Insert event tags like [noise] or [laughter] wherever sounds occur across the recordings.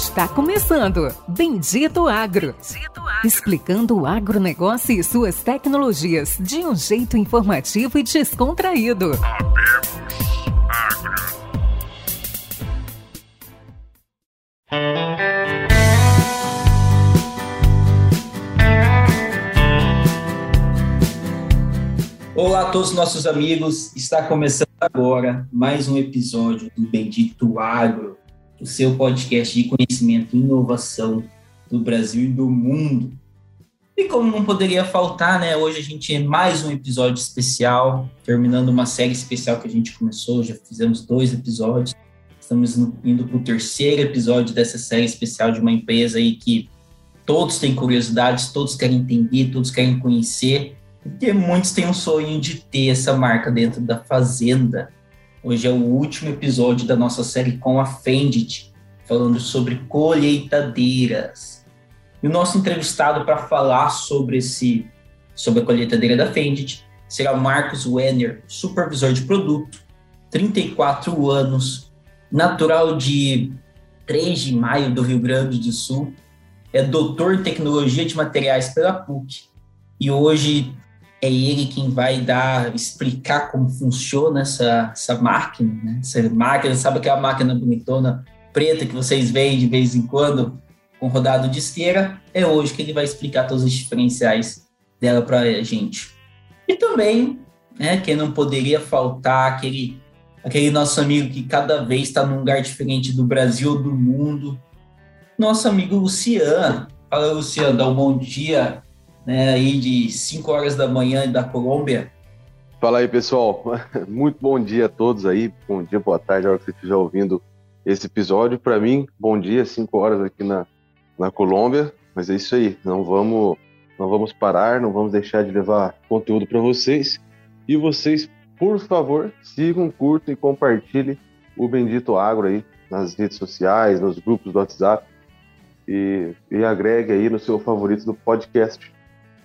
Está começando Bendito Agro. Bendito Agro. Explicando o agronegócio e suas tecnologias de um jeito informativo e descontraído. Olá a todos os nossos amigos, está começando agora mais um episódio do Bendito Agro, o seu podcast de conhecimento e inovação do Brasil e do mundo. E como não poderia faltar, né? Hoje a gente é mais um episódio especial, terminando uma série especial que a gente começou, já fizemos dois episódios. Estamos indo para o terceiro episódio dessa série especial de uma empresa aí que todos têm curiosidades, todos querem entender, todos querem conhecer, porque muitos têm um sonho de ter essa marca dentro da fazenda. Hoje é o último episódio da nossa série com a Fendit, falando sobre colheitadeiras. E o nosso entrevistado para falar sobre esse sobre a colheitadeira da Fendit será o Marcos Wenner, supervisor de produto, 34 anos, natural de 3 de maio do Rio Grande do Sul, é doutor em tecnologia de materiais pela PUC e hoje é ele quem vai dar, explicar como funciona essa, essa máquina, né? Essa máquina, sabe aquela máquina bonitona preta que vocês veem de vez em quando com rodado de esteira? É hoje que ele vai explicar todos os diferenciais dela para a gente. E também, né, quem não poderia faltar, aquele, aquele nosso amigo que cada vez está num lugar diferente do Brasil ou do mundo, nosso amigo Luciano. Fala, Luciano, dá um bom dia né, aí de 5 horas da manhã da Colômbia. Fala aí, pessoal. [laughs] Muito bom dia a todos aí. Bom dia, boa tarde, a hora que você estiver ouvindo esse episódio. Para mim, bom dia, 5 horas aqui na, na Colômbia. Mas é isso aí, não vamos, não vamos parar, não vamos deixar de levar conteúdo para vocês. E vocês, por favor, sigam, curtam e compartilhem o Bendito Agro aí nas redes sociais, nos grupos do WhatsApp e, e agregue aí no seu favorito do podcast.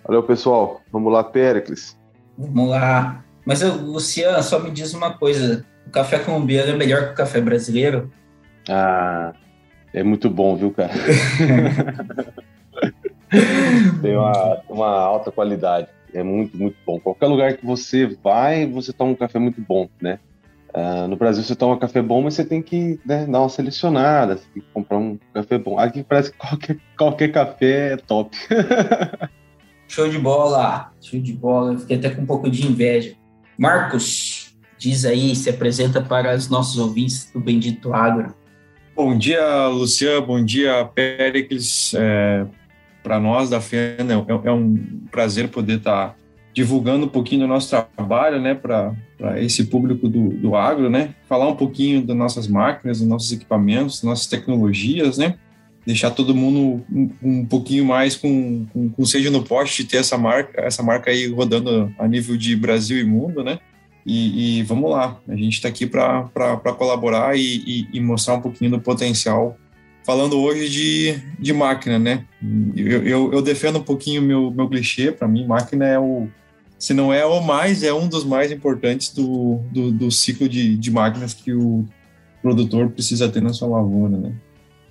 Valeu, pessoal. Vamos lá, Péricles. Vamos lá. Mas, Luciano, só me diz uma coisa. O café colombiano é melhor que o café brasileiro? Ah, é muito bom, viu, cara? [laughs] Tem uma, uma alta qualidade. É muito, muito bom. Qualquer lugar que você vai, você toma um café muito bom, né? Uh, no Brasil você toma café bom, mas você tem que né, dar uma selecionada, você tem que comprar um café bom. Aqui parece que qualquer, qualquer café é top. [laughs] Show de bola, show de bola. Eu fiquei até com um pouco de inveja. Marcos, diz aí, se apresenta para os nossos ouvintes do Bendito Agro. Bom dia, Luciano. Bom dia, Péricles. É, para nós da FENA é, é, um prazer poder estar tá divulgando um pouquinho do nosso trabalho, né, para esse público do, do agro, né, falar um pouquinho das nossas máquinas, dos nossos equipamentos, das nossas tecnologias, né, deixar todo mundo um, um pouquinho mais com, com, com seja no poste de ter essa marca, essa marca aí rodando a nível de Brasil e mundo, né? E, e vamos lá, a gente está aqui para colaborar e, e, e, mostrar um pouquinho do potencial. Falando hoje de, de máquina, né? Eu, eu, eu defendo um pouquinho meu, meu clichê, para mim, máquina é o, se não é o mais, é um dos mais importantes do, do, do ciclo de, de máquinas que o produtor precisa ter na sua lavoura, né?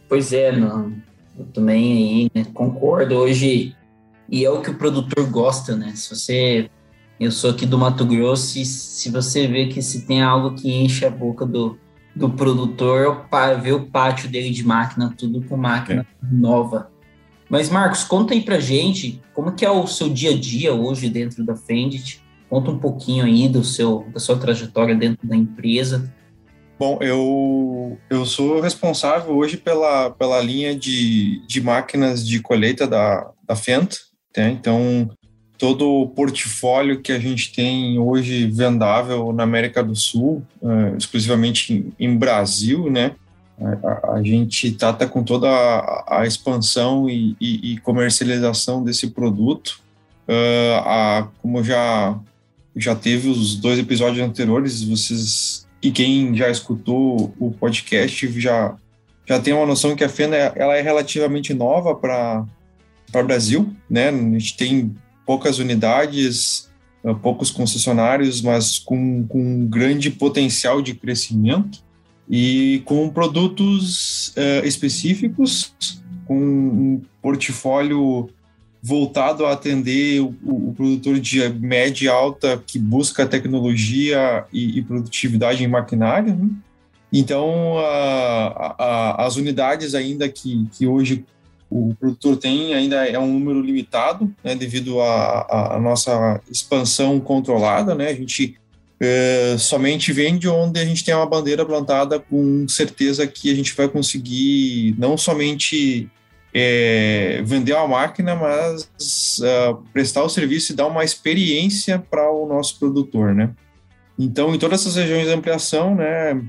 Pois é, não. Eu também aí né, concordo hoje e é o que o produtor gosta, né? Se você, eu sou aqui do Mato Grosso e se você vê que se tem algo que enche a boca do, do produtor, ver o pátio dele de máquina, tudo com máquina é. nova. Mas Marcos, conta aí pra gente como que é o seu dia a dia hoje dentro da Fendit. Conta um pouquinho aí do seu da sua trajetória dentro da empresa Bom, eu, eu sou responsável hoje pela, pela linha de, de máquinas de colheita da, da Fent, né? então todo o portfólio que a gente tem hoje vendável na América do Sul, uh, exclusivamente em, em, Brasil, né? A, a gente trata com toda a, a expansão e, e, e, comercialização desse produto. Uh, a, como já já teve os dois episódios anteriores, vocês e quem já escutou o podcast já, já tem uma noção que a Fena ela é relativamente nova para o Brasil, né? A gente tem poucas unidades, ah, poucos concessionários, mas com, com um grande potencial de crescimento. e com produtos uh, específicos, com um portfólio voltado a atender o, o, produtor de média e alta que busca tecnologia e, e produtividade em maquinário. Né? Então, a, a, as unidades ainda que, que hoje o produtor tem ainda é um número limitado, né, devido à nossa expansão controlada, né, a gente é, somente vende onde a gente tem uma bandeira plantada com certeza que a gente vai conseguir não somente é, vender uma máquina, mas uh, prestar o serviço e dar uma experiência para o nosso produtor, né? Então, em todas essas regiões de ampliação, né,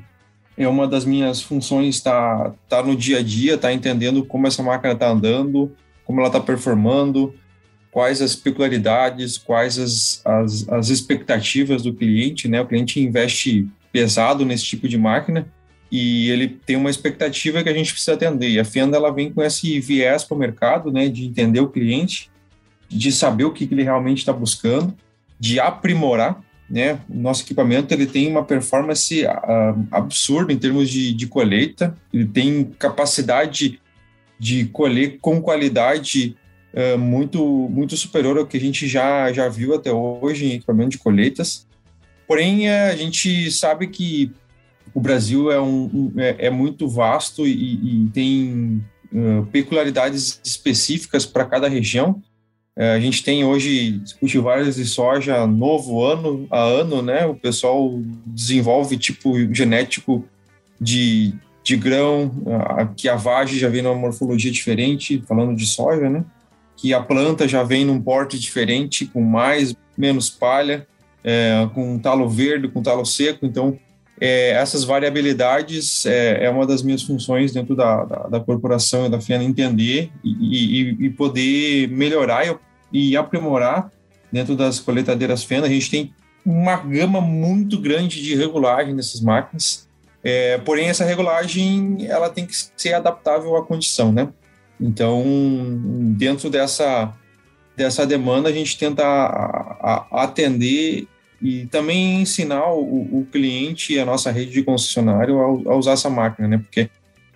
é uma das minhas funções estar tá, tá no dia a dia, tá entendendo como essa máquina está andando, como ela está performando, quais as peculiaridades, quais as, as, as expectativas do cliente, né? O cliente investe pesado nesse tipo de máquina e ele tem uma expectativa que a gente precisa atender. E a Fenda ela vem com esse viés para o mercado, né, de entender o cliente, de saber o que ele realmente está buscando, de aprimorar. Né? O nosso equipamento ele tem uma performance uh, absurda em termos de, de colheita, ele tem capacidade de colher com qualidade uh, muito, muito superior ao que a gente já, já viu até hoje em equipamento de colheitas. Porém, a gente sabe que o Brasil é, um, é, é muito vasto e, e tem uh, peculiaridades específicas para cada região. Uh, a gente tem hoje cultivares de soja novo ano a ano, né? O pessoal desenvolve tipo genético de, de grão, uh, que a vagem já vem numa morfologia diferente, falando de soja, né? Que a planta já vem num porte diferente, com mais, menos palha, é, com talo verde, com talo seco. Então, é, essas variabilidades é, é, uma das minhas funções dentro da, da, da corporação e da FENA entender e, e, e poder melhorar e, e, aprimorar dentro das coletadeiras FENA. A gente tem uma gama muito grande de regulagem nessas máquinas, é, porém essa regulagem ela tem que ser adaptável à condição, né? Então, dentro dessa dessa demanda, a gente tenta atender e também ensinar o, o cliente e a nossa rede de concessionário a, a, usar essa máquina, né? Porque,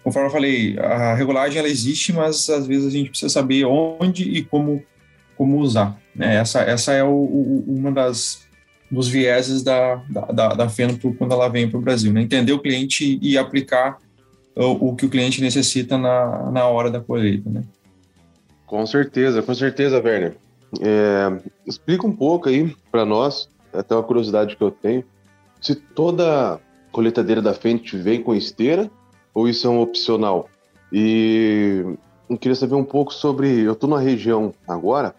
conforme eu falei, a regulagem ela existe, mas às vezes a gente precisa saber onde e como, como usar. Né? Essa, essa é o, o, uma das dos vieses da, da, da, da quando ela vem para o Brasil, né? Entender o cliente e aplicar o, o, que o cliente necessita na, na hora da colheita, né? Com certeza, com certeza, Werner. É, explica um pouco aí para nós até uma curiosidade que eu tenho, se toda coletadeira da frente vem com esteira ou isso é um opcional? E eu queria saber um pouco sobre. Eu estou na região agora,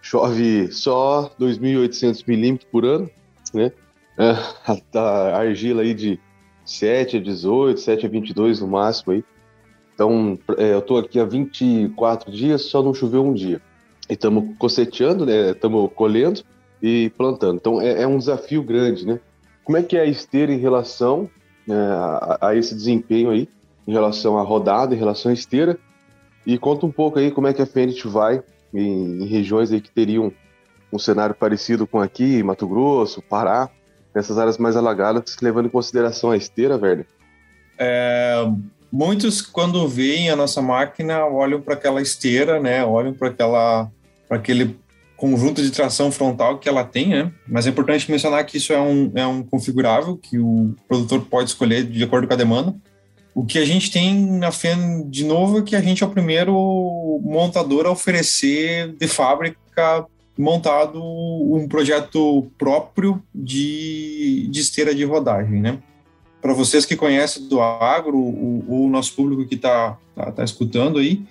chove só 2.800 milímetros por ano, né? É, [laughs] a argila aí de 7 a 18, 7 a 22 no máximo aí. Então, é, eu estou aqui há 24 dias, só não choveu um dia. E estamos coceteando, né? Estamos colhendo e plantando. Então é, é, um desafio grande, né? Como é que é a esteira em relação né, a, a, esse desempenho aí, em relação à rodada, em relação à esteira? E conta um pouco aí como é que a Fendt vai em, em regiões aí que teriam um cenário parecido com aqui, Mato Grosso, Pará, nessas áreas mais alagadas, levando em consideração a esteira, velho? É, muitos, quando veem a nossa máquina, olham para aquela esteira, né? Olham para aquela para aquele conjunto de tração frontal que ela tem, né? Mas é importante mencionar que isso é um, é um configurável que o produtor pode escolher de acordo com a demanda. O que a gente tem na FEN, de novo, é que a gente é o primeiro montador a oferecer de fábrica montado um projeto próprio de, de esteira de rodagem, né? Para vocês que conhecem do agro, o, o nosso público que está tá, tá escutando aí,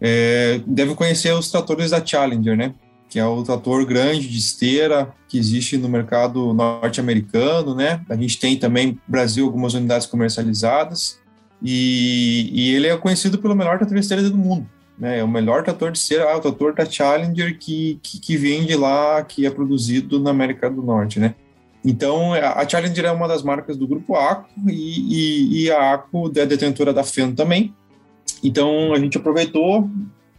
é, deve conhecer os tratores da Challenger, né? Que é o trator grande de esteira que existe no mercado norte-americano, né? A gente tem também no Brasil algumas unidades comercializadas e, e, ele é conhecido pelo melhor trator de esteira do mundo, né? É o melhor trator de esteira, é o trator da Challenger que, que, que vende lá, que é produzido na América do Norte, né? Então, a Challenger é uma das marcas do grupo ACO e, e, e a ACO é detentora da FEN também. Então, a gente aproveitou,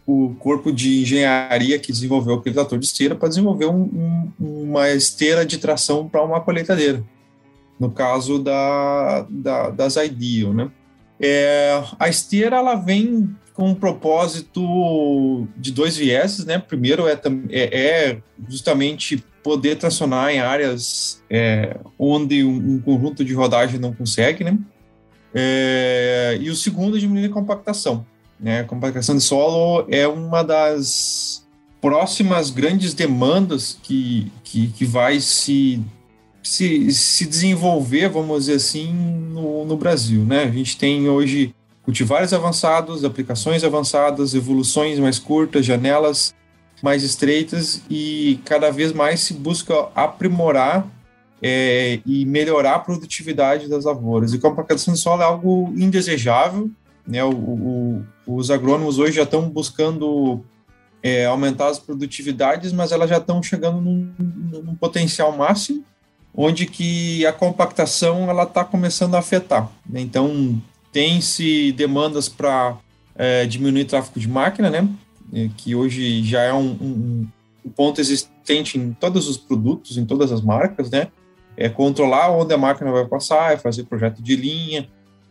o corpo de engenharia que desenvolveu aquele trator de esteira para desenvolver um, um, uma esteira de tração para uma colheitadeira. no caso da, da, das Ideal, né? É, a esteira ela vem com um propósito de dois vieses, né? Primeiro é, é, é justamente poder tracionar em áreas é, onde um, um, conjunto de rodagem não consegue, né? É, e o segundo é diminuir a compactação. Né? A compactação de solo é uma das próximas grandes demandas que, que, que vai se, se, se desenvolver, vamos dizer assim, no, no Brasil. Né? A gente tem hoje cultivares avançados, aplicações avançadas, evoluções mais curtas, janelas mais estreitas e cada vez mais se busca aprimorar é, e melhorar a produtividade das lavouras. E compactação de solo é algo indesejável, né? O, o, os agrônomos hoje já estão buscando é, aumentar as produtividades, mas elas já estão chegando num, num potencial máximo, onde que a compactação ela está começando a afetar. Né? Então tem-se demandas para é, diminuir o tráfego de máquina, né? É, que hoje já é um, um, um, ponto existente em todos os produtos, em todas as marcas, né? É controlar onde a máquina vai passar, é fazer projeto de linha,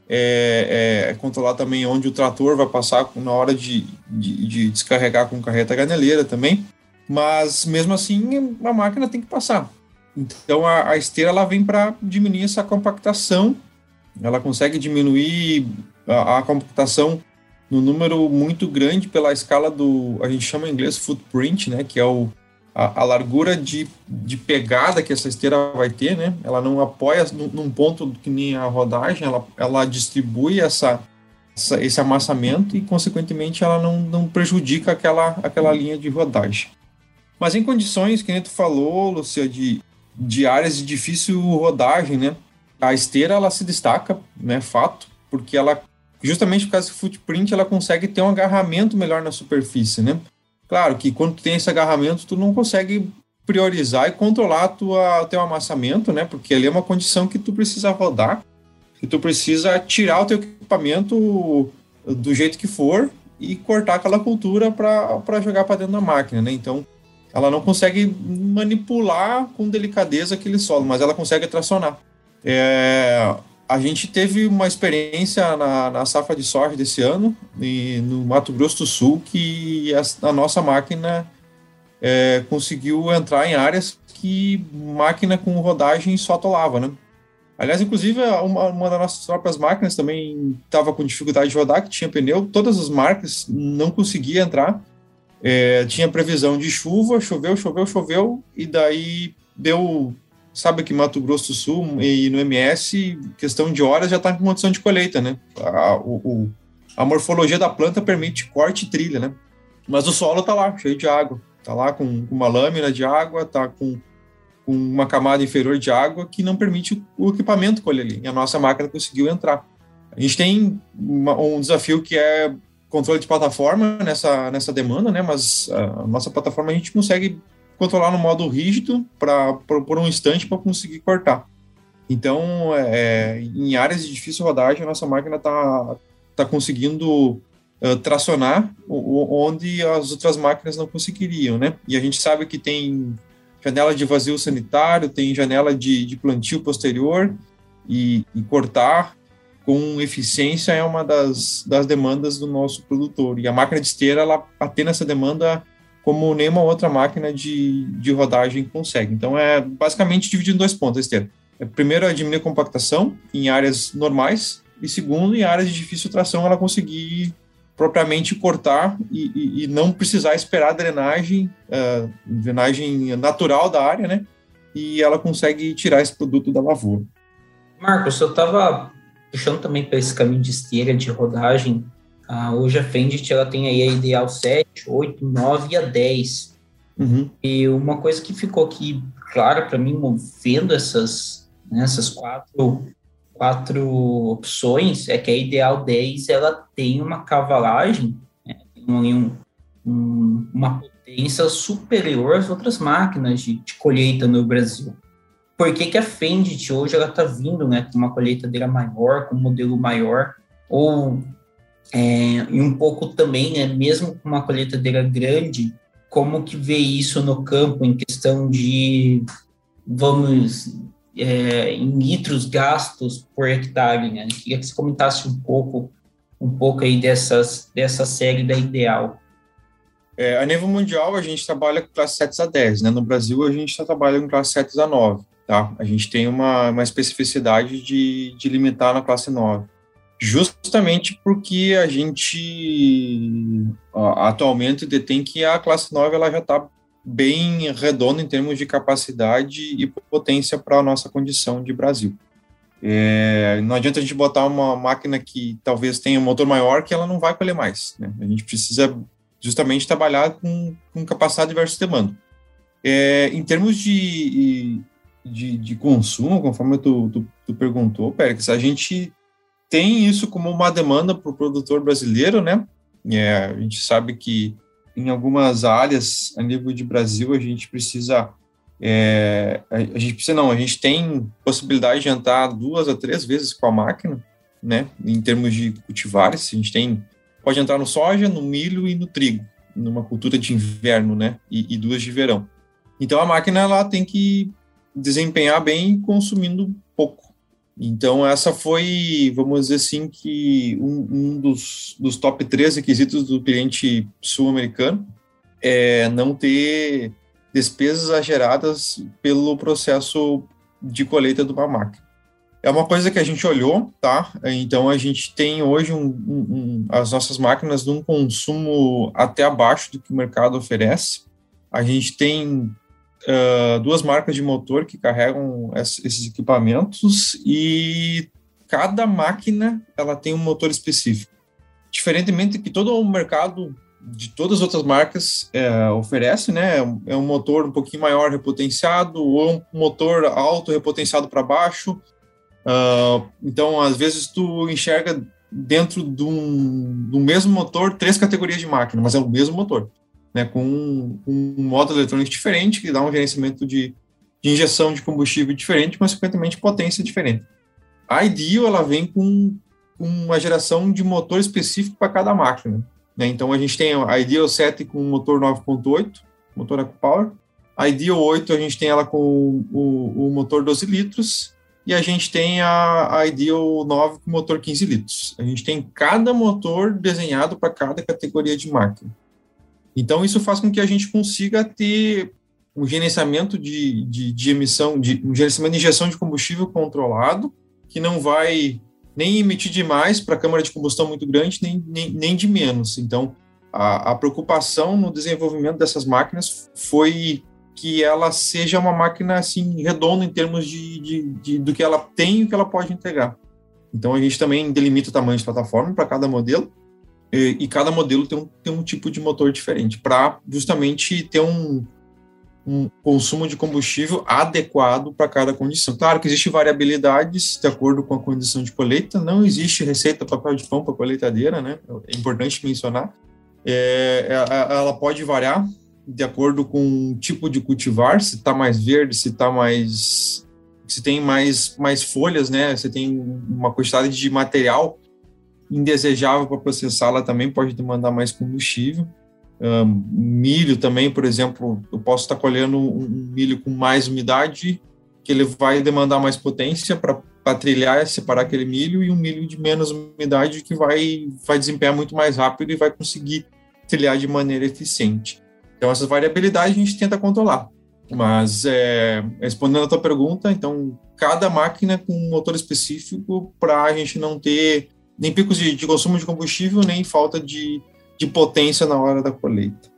é, é, controlar também onde o trator vai passar na hora de, de, de, descarregar com carreta graneleira também. Mas mesmo assim, a máquina tem que passar. Então a, a esteira ela vem para diminuir essa compactação. Ela consegue diminuir a, a compactação no número muito grande pela escala do a gente chama em inglês footprint, né, que é o a, a, largura de, de pegada que essa esteira vai ter, né? Ela não apoia num, num ponto que nem a rodagem, ela, ela distribui essa, essa, esse amassamento e, consequentemente, ela não, não prejudica aquela, aquela linha de rodagem. Mas em condições, que nem tu falou, Lucia, de, de áreas de difícil rodagem, né? A esteira, ela se destaca, né? Fato, porque ela, justamente por causa do footprint, ela consegue ter um agarramento melhor na superfície, né? Claro que quando tu tem esse agarramento, tu não consegue priorizar e controlar o teu amassamento, né? Porque ali é uma condição que tu precisa rodar, que tu precisa tirar o teu equipamento do jeito que for e cortar aquela cultura para jogar para dentro da máquina, né? Então, ela não consegue manipular com delicadeza aquele solo, mas ela consegue tracionar. É, a gente teve uma experiência na, na safra de soja desse ano, e no Mato Grosso do Sul, que a, a nossa máquina é, conseguiu entrar em áreas que máquina com rodagem só atolava, né? Aliás, inclusive, uma, uma das nossas próprias máquinas também estava com dificuldade de rodar, que tinha pneu, todas as marcas não conseguia entrar. É, tinha previsão de chuva, choveu, choveu, choveu, e daí deu sabe que Mato Grosso do Sul e no MS, questão de horas já está em condição de colheita, né? A, o, a morfologia da planta permite corte e trilha, né? Mas o solo está lá, cheio de água. Está lá com uma lâmina de água, está com, com, uma camada inferior de água que não permite o, equipamento colher ali. E a nossa máquina conseguiu entrar. A gente tem uma, um desafio que é controle de plataforma nessa, nessa demanda, né? Mas a nossa plataforma a gente consegue controlar no modo rígido para por um instante para conseguir cortar. Então, é, em áreas de difícil rodagem, a nossa máquina está tá conseguindo uh, tracionar onde as outras máquinas não conseguiriam, né? E a gente sabe que tem janela de vazio sanitário, tem janela de, de plantio posterior e, e, cortar com eficiência é uma das, das demandas do nosso produtor. E a máquina de esteira, ela atende essa demanda como nenhuma outra máquina de, de rodagem consegue. Então, é basicamente dividido em dois pontos esteira. É, primeiro, é diminuir a compactação em áreas normais, e segundo, em áreas de difícil tração, ela conseguir propriamente cortar e, e, e não precisar esperar a drenagem, uh, drenagem natural da área, né? E ela consegue tirar esse produto da lavoura. Marcos, eu estava puxando também para esse caminho de esteira, de rodagem, ah, hoje a Fendit ela tem aí a Ideal 7, 8, 9 e a 10. Uhum. E uma coisa que ficou aqui clara para mim, vendo essas, né, essas quatro, quatro opções, é que a Ideal 10 ela tem uma cavalagem, né, um, um, uma potência superior às outras máquinas de, de colheita no Brasil. Por que, que a Fendit hoje ela está vindo né, com uma colheitadeira maior, com um modelo maior, ou é, e um pouco também, né, mesmo com uma colheitadeira grande, como que vê isso no campo em questão de, vamos é, em litros gastos por hectare, né? Queria que você comentasse um pouco, um pouco aí dessas, dessa série da Ideal. É, a nível mundial, a gente trabalha com classe 7 a 10, né? No Brasil, a gente está trabalhando com classe 7 a 9, tá? A gente tem uma, uma especificidade de, de limitar na classe 9. Justamente porque a gente atualmente detém que a classe 9 ela já está bem redonda em termos de capacidade e potência para a nossa condição de Brasil. É, não adianta a gente botar uma máquina que talvez tenha um motor maior que ela não vai colher mais. Né? A gente precisa justamente trabalhar com, com capacidade versus demanda. É, em termos de, de, de, consumo, conforme tu, tu, tu perguntou, Pérez, a gente tem isso como uma demanda para o produtor brasileiro, né? É, a gente sabe que em algumas áreas a nível de Brasil a gente precisa é, a gente precisa não, a gente tem possibilidade de entrar duas a três vezes com a máquina, né? Em termos de cultivares, a gente tem pode entrar no soja, no milho e no trigo, numa cultura de inverno, né? E, e duas de verão. Então a máquina ela tem que desempenhar bem consumindo pouco. Então essa foi, vamos dizer assim, que um, um dos, dos top três requisitos do cliente sul-americano é não ter despesas exageradas pelo processo de colheita de uma máquina. É uma coisa que a gente olhou, tá? Então a gente tem hoje um, um, as nossas máquinas num consumo até abaixo do que o mercado oferece. A gente tem uh, duas marcas de motor que carregam esses equipamentos e cada máquina ela tem um motor específico. Diferentemente que todo o mercado de todas as outras marcas é, oferece, né? É um motor um pouquinho maior repotenciado ou um motor alto repotenciado para baixo Uh, então, às vezes, tu enxerga dentro do mesmo motor três categorias de máquina, mas é o mesmo motor, né, com um, um modo eletrônico diferente, que dá um gerenciamento de, de injeção de combustível diferente, mas, consequentemente, potência diferente. A Ideal, ela vem com, uma geração de motor específico para cada máquina. Né? Então, a gente tem a Ideal 7 com motor 9.8, motor EcoPower, a Ideal 8 a gente tem ela com o, o motor 12 litros, e a gente tem a, a Ideal 9 com motor 15 litros. A gente tem cada motor desenhado para cada categoria de máquina. Então, isso faz com que a gente consiga ter um gerenciamento de, de, de emissão, de, um gerenciamento de injeção de combustível controlado, que não vai nem emitir demais para a câmara de combustão muito grande, nem, nem, nem de menos. Então, a, a preocupação no desenvolvimento dessas máquinas foi que ela seja uma máquina assim redonda em termos de, de, de, do que ela tem e o que ela pode entregar. Então a gente também delimita o tamanho de plataforma para cada modelo e, e, cada modelo tem um, tem um tipo de motor diferente para justamente ter um, um consumo de combustível adequado para cada condição. Claro que existe variabilidades de acordo com a condição de colheita, não existe receita papel de pão para colheitadeira, né? É importante mencionar. É, ela pode variar de acordo com o tipo de cultivar, se está mais verde, se está mais se tem mais mais folhas, né? Você tem uma quantidade de material indesejável para processá-la também pode demandar mais combustível. Um, milho também, por exemplo, eu posso estar colhendo um milho com mais umidade, que ele vai demandar mais potência para trilhar, separar aquele milho, e um milho de menos umidade que vai, vai desempenhar muito mais rápido e vai conseguir trilhar de maneira eficiente. Então, essas variabilidades a gente tenta controlar. Mas, é, respondendo a tua pergunta, então, cada máquina com um motor específico para a gente não ter nem picos de, de, consumo de combustível, nem falta de, de potência na hora da colheita.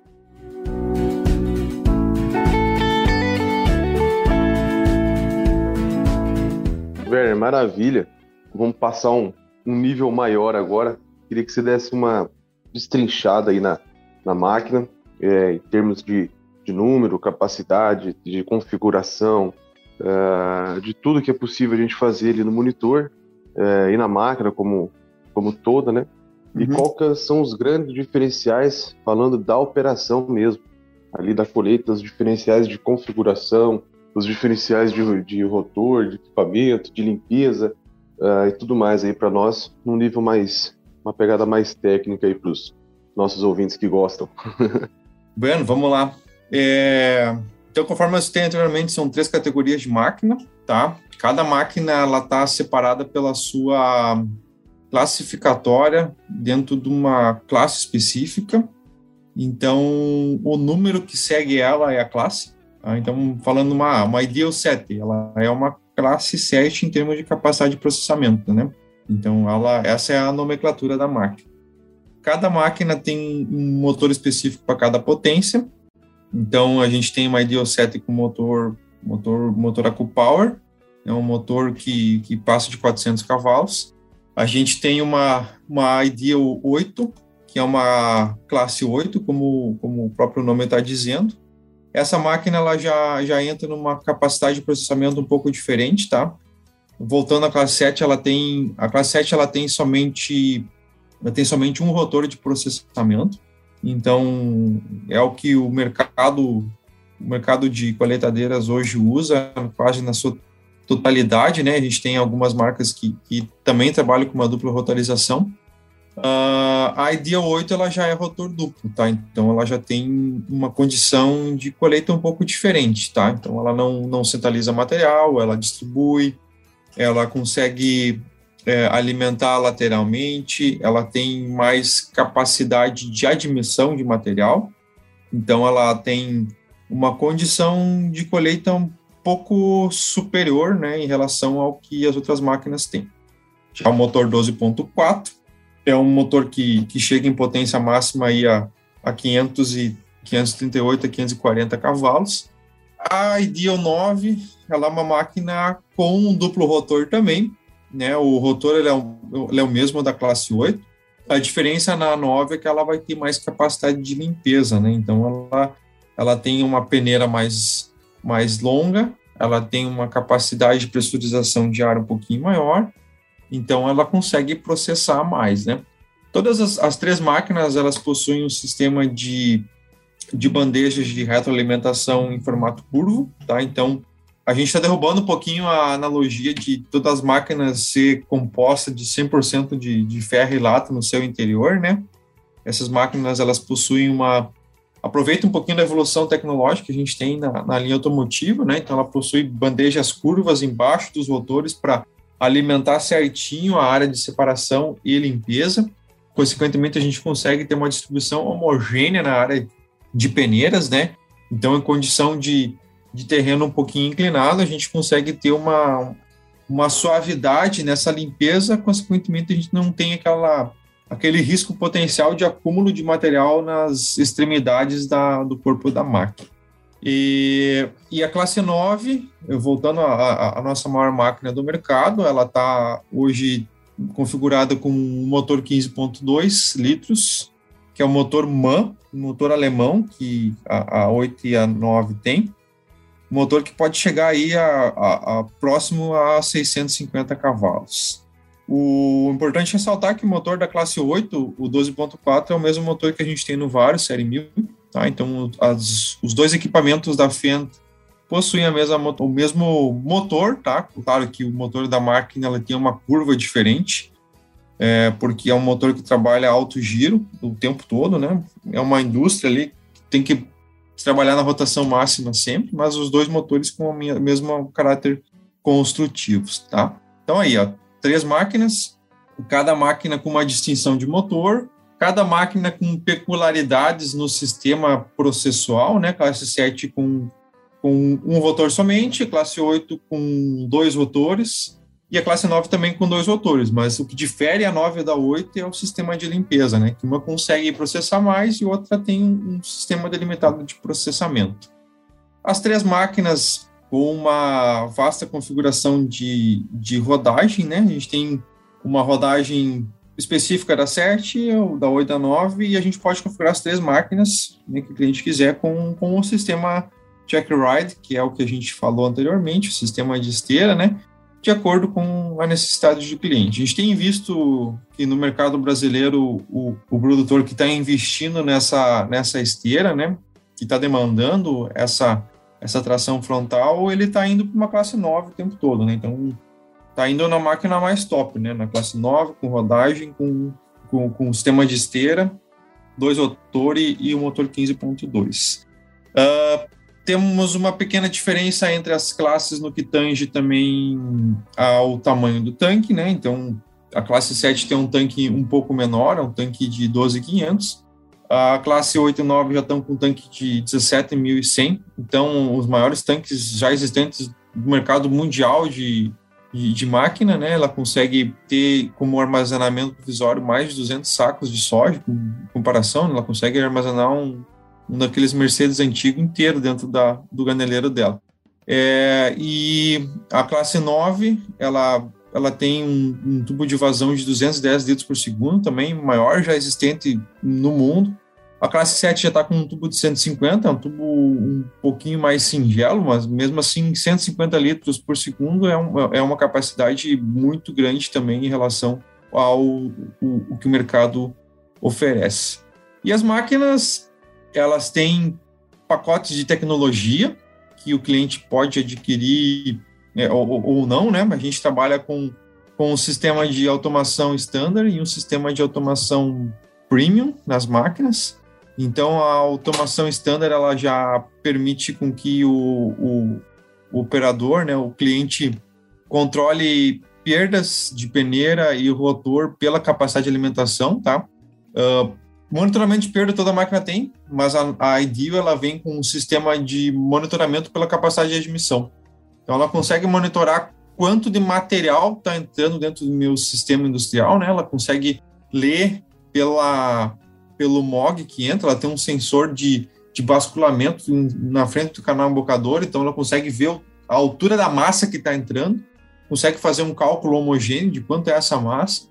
Werner, maravilha. Vamos passar um, um nível maior agora. Queria que você desse uma destrinchada aí na, na máquina é, em termos de, de, número, capacidade, de configuração, uh, de tudo que é possível a gente fazer ali no monitor uh, e na máquina como, como toda, né? E uhum. quais são os grandes diferenciais, falando da operação mesmo, ali da colheita, os diferenciais de configuração, os diferenciais de, de rotor, de equipamento, de limpeza uh, e tudo mais aí para nós, num nível mais, uma pegada mais técnica aí para os nossos ouvintes que gostam. [laughs] Bueno, vamos lá. É, Então, conforme eu citei anteriormente, são três categorias de máquina, tá? Cada máquina ela está separada pela sua classificatória dentro de uma classe específica. Então, o número que segue ela é a classe. Tá? Então, falando uma, uma Ideal 7, ela é uma classe 7 em termos de capacidade de processamento, né? Então, ela, essa é a nomenclatura da máquina. Cada máquina tem um motor específico para cada potência. Então, a gente tem uma Ideal 7 com motor, motor, motor AcuPower, é um motor que, que passa de 400 cavalos. A gente tem uma, uma Ideal 8, que é uma classe 8, como, como o próprio nome está dizendo. Essa máquina ela já, já entra numa capacidade de processamento um pouco diferente, tá? Voltando à classe 7, ela tem a classe 7 ela tem somente ela tem somente um rotor de processamento. Então, é o que o mercado o mercado de coletadeiras hoje usa quase na sua totalidade, né? A gente tem algumas marcas que, que também trabalham com uma dupla rotorização. Uh, a Ideal 8 ela já é rotor duplo, tá? Então ela já tem uma condição de colheita um pouco diferente, tá? Então ela não, não centraliza material, ela distribui, ela consegue é, alimentar lateralmente, ela tem mais capacidade de admissão de material, então ela tem uma condição de colheita um pouco superior né, em relação ao que as outras máquinas têm. Já o motor 12.4 é um motor que, que chega em potência máxima aí a, a 500 e 538 a 540 cavalos. A Ideal 9 ela é uma máquina com um duplo rotor também, né? O rotor ele é, ele é o mesmo da classe 8. A diferença na 9 é que ela vai ter mais capacidade de limpeza, né? Então ela, ela tem uma peneira mais mais longa, ela tem uma capacidade de pressurização de ar um pouquinho maior, então ela consegue processar mais, né? Todas as, as três máquinas, elas possuem um sistema de, de bandejas de retroalimentação em formato curvo, tá? Então, a gente está derrubando um pouquinho a analogia de todas as máquinas ser composta de 100% de, de ferro e lata no seu interior, né? Essas máquinas, elas possuem uma aproveita um pouquinho da evolução tecnológica que a gente tem na, na linha automotiva, né? Então ela possui bandejas curvas embaixo dos rotores para alimentar certinho a área de separação e limpeza. Consequentemente, a gente consegue ter uma distribuição homogênea na área de peneiras, né? Então, em condição de, de terreno um pouquinho inclinado, a gente consegue ter uma, uma suavidade nessa limpeza, consequentemente, a gente não tem aquela aquele risco potencial de acúmulo de material nas extremidades da, do corpo da máquina. E, e a classe 9, voltando à nossa maior máquina do mercado, ela está hoje configurada com um motor 15.2 litros, que é o motor MAN, motor alemão, que a, a 8 e a 9 tem, motor que pode chegar aí a, a, a próximo a 650 cavalos. O importante é ressaltar que o motor da classe 8, o 12.4, é o mesmo motor que a gente tem no Vario, série 1000, tá? Então, as, os dois equipamentos da Fendt possuem a mesma, o mesmo motor, tá? Claro que o motor da máquina ela tem uma curva diferente, é, porque é um motor que trabalha alto giro o tempo todo, né? É uma indústria ali que tem que trabalhar na rotação máxima sempre, mas os dois motores com o mesmo caráter construtivos, tá? Então aí, ó, três máquinas, cada máquina com uma distinção de motor, cada máquina com peculiaridades no sistema processual, né? Classe 7 com, com um rotor somente, classe 8 com dois rotores, e a classe 9 também com dois rotores, mas o que difere a 9 da 8 é o sistema de limpeza, né? Que uma consegue processar mais e outra tem um sistema delimitado de processamento. As três máquinas com uma vasta configuração de, de rodagem, né? A gente tem uma rodagem específica da 7, da 8 da 9, e a gente pode configurar as três máquinas né, que o cliente quiser com, com o sistema Check Ride, que é o que a gente falou anteriormente, o sistema de esteira, né? De acordo com a necessidade do cliente. A gente tem visto que no mercado brasileiro o, o produtor que está investindo nessa, nessa esteira, né? Que está demandando essa essa tração frontal, ele está indo para uma classe 9 o tempo todo, né? Então, está indo na máquina mais top, né? Na classe 9, com rodagem, com, com, com sistema de esteira, dois motores e o motor 15.2. Uh, temos uma pequena diferença entre as classes no que tange também ao tamanho do tanque, né? Então, a classe 7 tem um tanque um pouco menor, é um tanque de 12.500. A classe 8 e 9 já estão com um tanque de 17.100. Então, os maiores tanques já existentes do mercado mundial de, de, de, máquina, né? Ela consegue ter como armazenamento provisório mais de 200 sacos de soja, com comparação, né? ela consegue armazenar um, um daqueles Mercedes antigo inteiro dentro da, do ganeleiro dela. É, e a classe 9, ela, ela tem um, um, tubo de vazão de 210 litros por segundo, também maior já existente no mundo. A classe 7 já está com um tubo de 150, é um tubo um pouquinho mais singelo, mas mesmo assim 150 litros por segundo é, um, é uma capacidade muito grande também em relação ao o, o que o mercado oferece. E as máquinas elas têm pacotes de tecnologia que o cliente pode adquirir é, ou, ou, não, né? A gente trabalha com, com um sistema de automação standard e um sistema de automação premium nas máquinas. Então, a automação standard ela já permite com que o, o, o operador, né, o cliente, controle perdas de peneira e rotor pela capacidade de alimentação, tá? Uh, Monitoramento de perda toda máquina tem, mas a, a ela vem com um sistema de monitoramento pela capacidade de admissão. Então ela consegue monitorar quanto de material está entrando dentro do meu sistema industrial, né? Ela consegue ler pela pelo MOG que entra, ela tem um sensor de, de basculamento na frente do canal embocador, então ela consegue ver a altura da massa que está entrando, consegue fazer um cálculo homogêneo de quanto é essa massa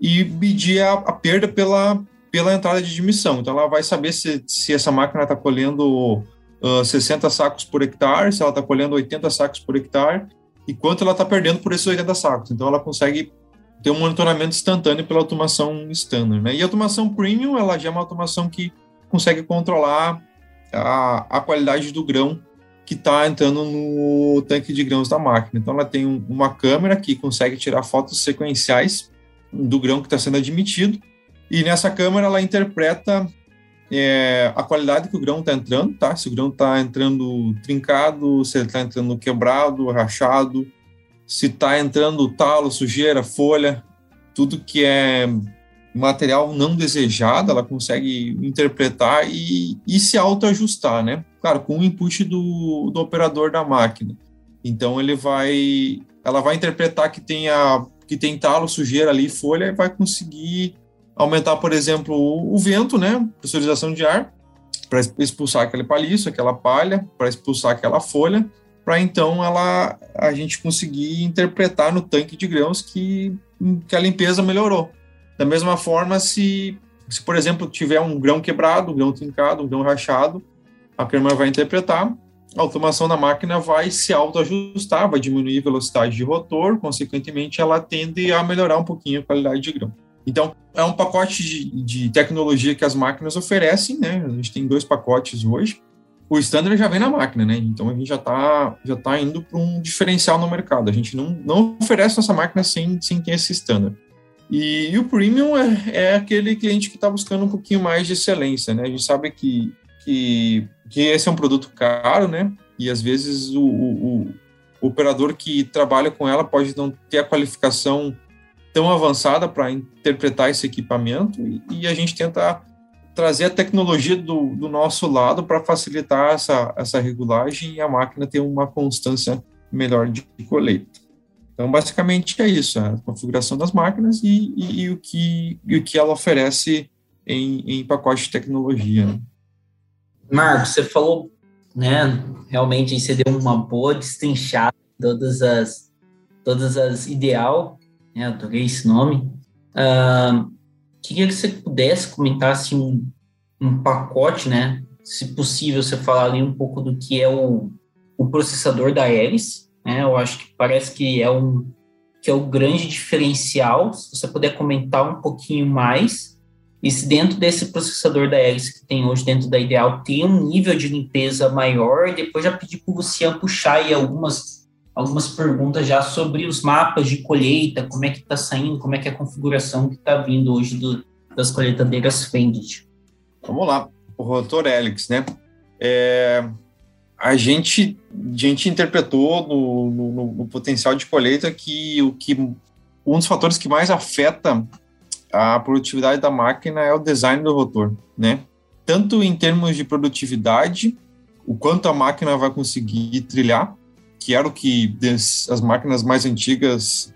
e medir a, a perda pela, pela entrada de admissão. Então, ela vai saber se, se essa máquina está colhendo uh, 60 sacos por hectare, se ela está colhendo 80 sacos por hectare, e quanto ela está perdendo por esses 80 sacos. Então, ela consegue ter um monitoramento instantâneo pela automação standard. Né? E a automação premium, ela já é uma automação que consegue controlar a, a qualidade do grão que está entrando no tanque de grãos da máquina. Então, ela tem um, uma câmera que consegue tirar fotos sequenciais do grão que está sendo admitido, e nessa câmera ela interpreta é, a qualidade que o grão está entrando, tá? Se o grão está entrando trincado, se ele está entrando quebrado, rachado, se está entrando talo, sujeira, folha, tudo que é material não desejado, ela consegue interpretar e, e se autoajustar, né? Claro, com o input do, do operador da máquina. Então ele vai, ela vai interpretar que tem a, que tem talo, sujeira ali, folha, e vai conseguir aumentar, por exemplo, o, vento, né, pressurização de ar, para expulsar aquele palhiço, aquela palha, para expulsar aquela folha, para então ela a gente conseguir interpretar no tanque de grãos que, que a limpeza melhorou. Da mesma forma, se, se por exemplo tiver um grão quebrado, um grão trincado, um grão rachado, a câmera vai interpretar, a automação da máquina vai se autoajustar, vai diminuir a velocidade de rotor, consequentemente ela tende a melhorar um pouquinho a qualidade de grão. Então, é um pacote de, de, tecnologia que as máquinas oferecem, né? A gente tem dois pacotes hoje. O standard já vem na máquina, né? Então, a gente já está já tá indo para um diferencial no mercado. A gente não, não oferece nossa máquina sem, sem ter esse standard. E, e o premium é, é, aquele cliente que está buscando um pouquinho mais de excelência, né? A gente sabe que, que, que esse é um produto caro, né? E às vezes o, o, o operador que trabalha com ela pode não ter a qualificação tão avançada para interpretar esse equipamento e, e, a gente tenta trazer a tecnologia do, do nosso lado para facilitar essa, essa regulagem e a máquina ter uma constância melhor de colheita. Então, basicamente é isso, a configuração das máquinas e, e, e o, que, o que ela oferece em, em pacote de tecnologia. Né? Marcos, você falou, né, realmente você deu uma boa destrinchada todas as todas as ideal né? Adorei esse nome. Uh, queria que você pudesse comentar assim, um, um pacote, né? Se possível, você falar ali um pouco do que é o, o processador da Ares. Né? Eu acho que parece que é um que é o grande diferencial. Se você puder comentar um pouquinho mais, e se dentro desse processador da Ares que tem hoje dentro da Ideal tem um nível de limpeza maior, depois já pedir para o Luciano puxar aí algumas algumas perguntas já sobre os mapas de colheita, como é que está saindo, como é que é a configuração que está vindo hoje do, das colheitadeiras Fendit. Vamos lá, o rotor Helix, né? É, a gente, a gente interpretou no, no, no, potencial de colheita que o que um dos fatores que mais afeta a produtividade da máquina é o design do rotor, né? Tanto em termos de produtividade, o quanto a máquina vai conseguir trilhar, que era o que as máquinas mais antigas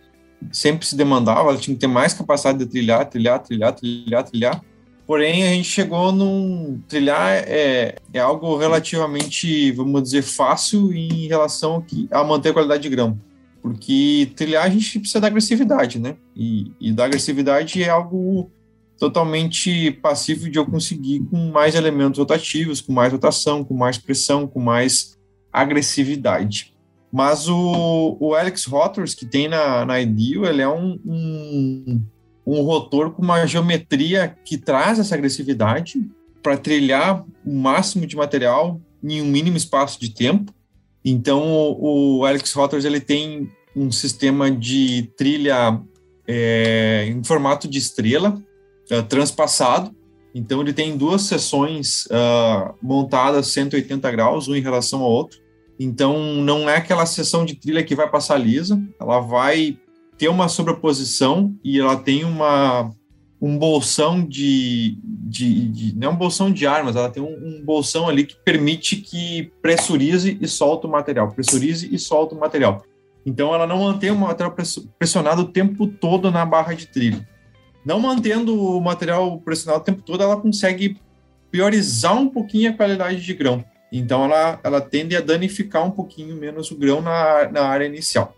sempre se demandava, ela tinha que ter mais capacidade de trilhar, trilhar, trilhar, trilhar, trilhar. Porém, a gente chegou num trilhar é, é algo relativamente, vamos dizer, fácil em relação a manter a qualidade de grão. Porque trilhar a gente precisa da agressividade, né? E, e da agressividade é algo totalmente passivo de eu conseguir com mais elementos rotativos, com mais rotação, com mais pressão, com mais agressividade. Mas o, o Alex Rotors, que tem na, na Ideal, ele é um, um, um rotor com uma geometria que traz essa agressividade para trilhar o máximo de material em um mínimo espaço de tempo. Então, o, o Alex Rotors ele tem um sistema de trilha é, em formato de estrela, é, transpassado. Então, ele tem duas seções uh, montadas 180 graus, um em relação ao outro. Então, não é aquela seção de trilha que vai passar lisa, ela vai ter uma sobreposição e ela tem uma um bolsão de, de, de não é um bolsão de armas, ela tem um, um, bolsão ali que permite que pressurize e solta o material, pressurize e solta o material. Então ela não mantém o material pressionado o tempo todo na barra de trilho. Não mantendo o material pressionado o tempo todo, ela consegue priorizar um pouquinho a qualidade de grão. Então ela, ela tende a danificar um pouquinho menos o grão na, na área inicial.